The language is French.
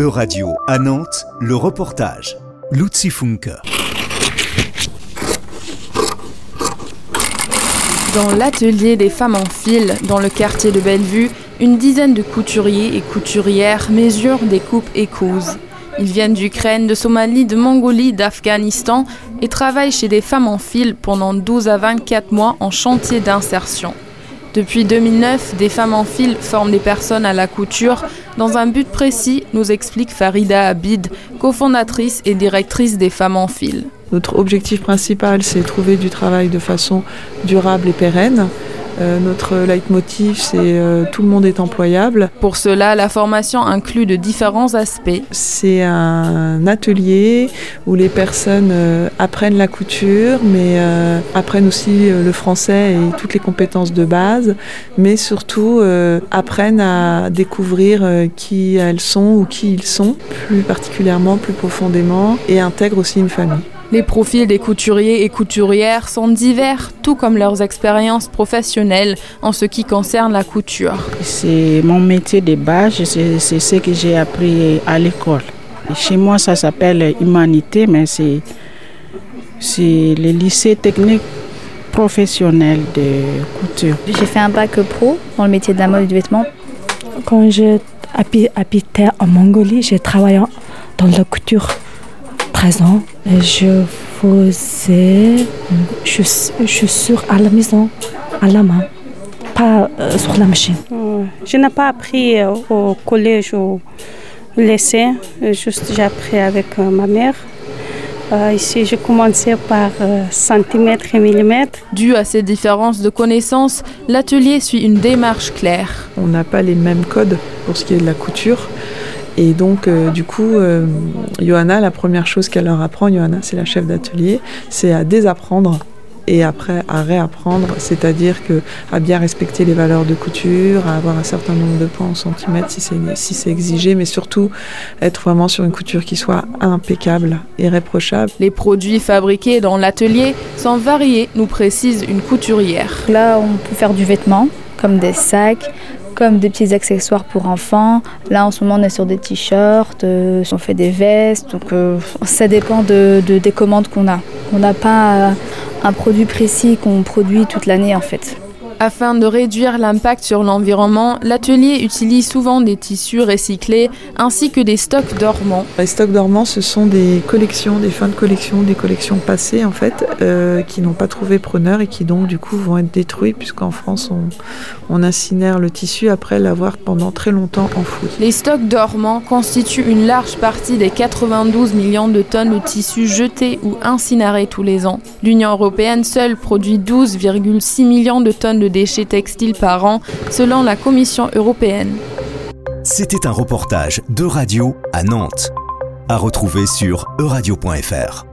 E-Radio à Nantes, le reportage. Luzi Funke. Dans l'atelier des femmes en fil, dans le quartier de Bellevue, une dizaine de couturiers et couturières mesurent, découpent et cousent. Ils viennent d'Ukraine, de Somalie, de Mongolie, d'Afghanistan et travaillent chez des femmes en fil pendant 12 à 24 mois en chantier d'insertion. Depuis 2009, des femmes en fil forment des personnes à la couture dans un but précis, nous explique Farida Abid, cofondatrice et directrice des femmes en fil. Notre objectif principal, c'est trouver du travail de façon durable et pérenne euh, notre leitmotiv, c'est euh, tout le monde est employable. Pour cela, la formation inclut de différents aspects. C'est un atelier où les personnes euh, apprennent la couture, mais apprennent aussi le français et toutes les compétences de base, mais surtout apprennent à découvrir qui elles sont ou qui ils sont, plus particulièrement, plus profondément, et intègrent aussi une famille. Les profils des couturiers et couturières sont divers, tout comme leurs expériences professionnelles en ce qui concerne la couture. C'est mon métier de base, c'est ce que j'ai appris à l'école. Chez moi, ça s'appelle humanité, mais c'est le lycée technique professionnel de couture. J'ai fait un bac pro dans le métier de la mode et du vêtement. Quand j'habitais en Mongolie, j'ai travaillé dans la couture présent, je faisais chaussures à la maison, à la main, pas euh, sur la machine. Je n'ai pas appris euh, au collège ou au lycée, juste j'ai appris avec euh, ma mère. ici, j'ai commencé par centimètres et millimètres. Dû à ces différences de connaissances, l'atelier suit une démarche claire. On n'a pas les mêmes codes pour ce qui est de la couture. Et donc, euh, du coup, euh, Johanna, la première chose qu'elle leur apprend, Johanna, c'est la chef d'atelier, c'est à désapprendre et après à réapprendre, c'est-à-dire que à bien respecter les valeurs de couture, à avoir un certain nombre de points en centimètres si c'est si exigé, mais surtout être vraiment sur une couture qui soit impeccable, irréprochable. Les produits fabriqués dans l'atelier sont variés, nous précise une couturière. Là, on peut faire du vêtement, comme des sacs, comme des petits accessoires pour enfants. Là, en ce moment, on est sur des t-shirts, euh, on fait des vestes. Donc, euh, ça dépend de, des commandes qu'on a. On n'a pas un produit précis qu'on produit toute l'année, en fait. Afin de réduire l'impact sur l'environnement, l'atelier utilise souvent des tissus recyclés ainsi que des stocks dormants. Les stocks dormants, ce sont des collections, des fins de collection, des collections passées en fait, euh, qui n'ont pas trouvé preneur et qui donc du coup vont être détruits puisqu'en France on, on incinère le tissu après l'avoir pendant très longtemps enfoui. Les stocks dormants constituent une large partie des 92 millions de tonnes de tissus jetés ou incinérés tous les ans. L'Union européenne seule produit 12,6 millions de tonnes déchets textiles par an, selon la Commission européenne. C'était un reportage de radio à Nantes, à retrouver sur euradio.fr.